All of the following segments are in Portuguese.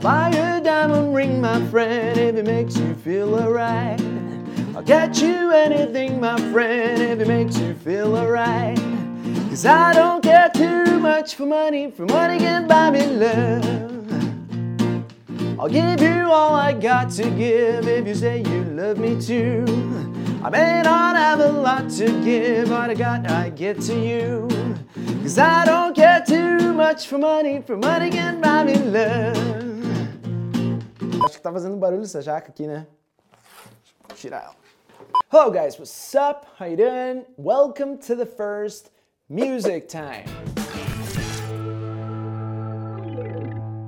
buy you a diamond ring, my friend, if it makes you feel alright. I'll get you anything, my friend, if it makes you feel alright. Cause I don't care too much for money, for money can buy me love. I'll give you all I got to give if you say you love me too. I may not have a lot to give, but I got I give to you. Cause I don't care too much for money, for money can buy me love. Acho que tá fazendo barulho essa jaca aqui, né? Vou tirar ela. Hello guys, what's up? How you doing? Welcome to the first music time.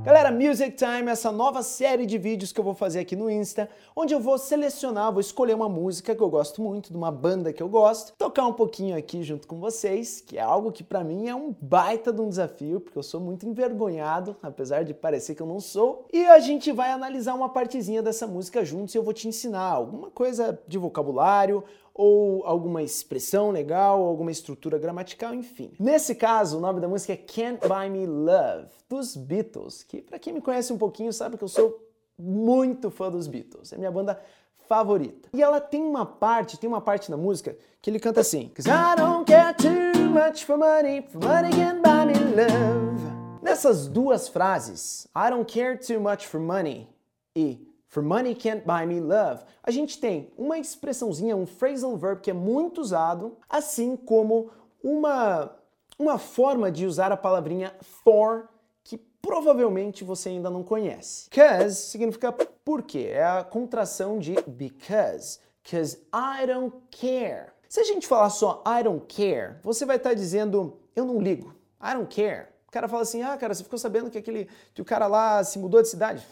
Galera, Music Time essa nova série de vídeos que eu vou fazer aqui no Insta, onde eu vou selecionar, vou escolher uma música que eu gosto muito, de uma banda que eu gosto, tocar um pouquinho aqui junto com vocês, que é algo que para mim é um baita de um desafio, porque eu sou muito envergonhado, apesar de parecer que eu não sou. E a gente vai analisar uma partezinha dessa música juntos e eu vou te ensinar alguma coisa de vocabulário ou alguma expressão legal, alguma estrutura gramatical, enfim. Nesse caso, o nome da música é Can't Buy Me Love, dos Beatles, que para quem me conhece um pouquinho sabe que eu sou muito fã dos Beatles. É minha banda favorita. E ela tem uma parte, tem uma parte na música que ele canta assim: I don't care too much for money, for money can buy me love. Nessas duas frases, I don't care too much for money e For money can't buy me love. A gente tem uma expressãozinha, um phrasal verb que é muito usado, assim como uma, uma forma de usar a palavrinha for que provavelmente você ainda não conhece. Cause significa por quê? É a contração de because. Cause I don't care. Se a gente falar só I don't care, você vai estar dizendo eu não ligo. I don't care. O cara fala assim: "Ah, cara, você ficou sabendo que aquele que o cara lá se mudou de cidade?"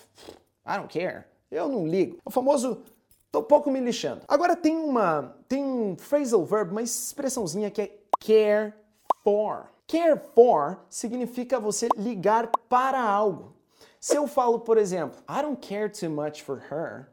I don't care. Eu não ligo. O famoso tô pouco me lixando. Agora tem uma tem um phrasal verb, uma expressãozinha que é care for. Care for significa você ligar para algo. Se eu falo, por exemplo, I don't care too much for her,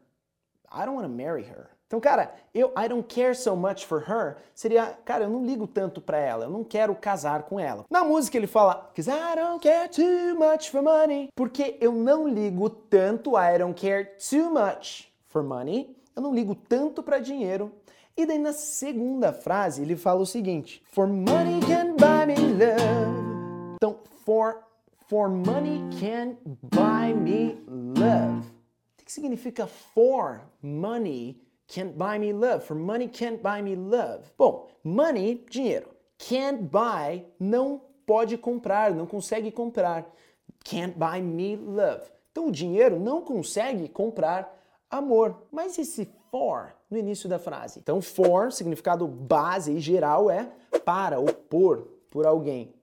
I don't want to marry her. Então, cara, eu I don't care so much for her seria, cara, eu não ligo tanto para ela, eu não quero casar com ela. Na música ele fala, cause I don't care too much for money, porque eu não ligo tanto, I don't care too much for money, eu não ligo tanto para dinheiro. E daí na segunda frase ele fala o seguinte, for money can buy me love. Então, for for money can buy me love. O que significa for money Can't buy me love. For money can't buy me love. Bom, money, dinheiro. Can't buy, não pode comprar, não consegue comprar. Can't buy me love. Então o dinheiro não consegue comprar amor. Mas esse for no início da frase? Então for, significado base e geral é para ou por, por alguém.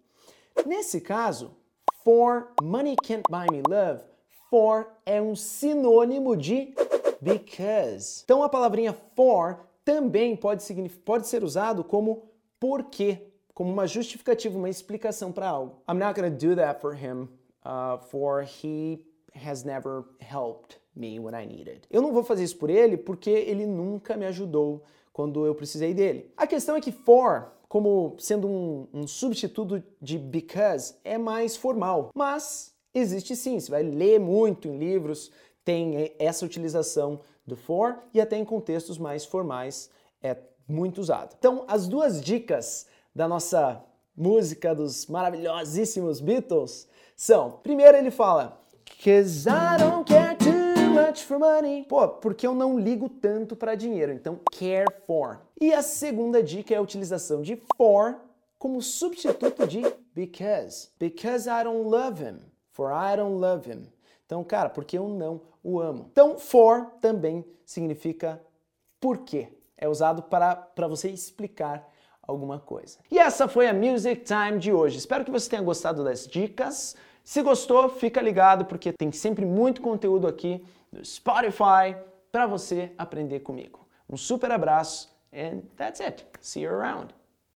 Nesse caso, for money can't buy me love, for é um sinônimo de because. Então a palavrinha for também pode, pode ser usado como porque, como uma justificativa, uma explicação para algo. I'm not to do that for him, uh, for he has never helped me when I needed. Eu não vou fazer isso por ele porque ele nunca me ajudou quando eu precisei dele. A questão é que for, como sendo um, um substituto de because, é mais formal, mas existe sim. Você vai ler muito em livros tem essa utilização do for e até em contextos mais formais é muito usado. Então, as duas dicas da nossa música dos maravilhosíssimos Beatles são: primeiro ele fala, Cause I don't care too much for money. Pô, porque eu não ligo tanto para dinheiro. Então, care for. E a segunda dica é a utilização de for como substituto de because. Because I don't love him. For I don't love him. Então, cara, porque eu não o amo. Então, for também significa porquê. É usado para você explicar alguma coisa. E essa foi a Music Time de hoje. Espero que você tenha gostado das dicas. Se gostou, fica ligado porque tem sempre muito conteúdo aqui no Spotify para você aprender comigo. Um super abraço and that's it. See you around.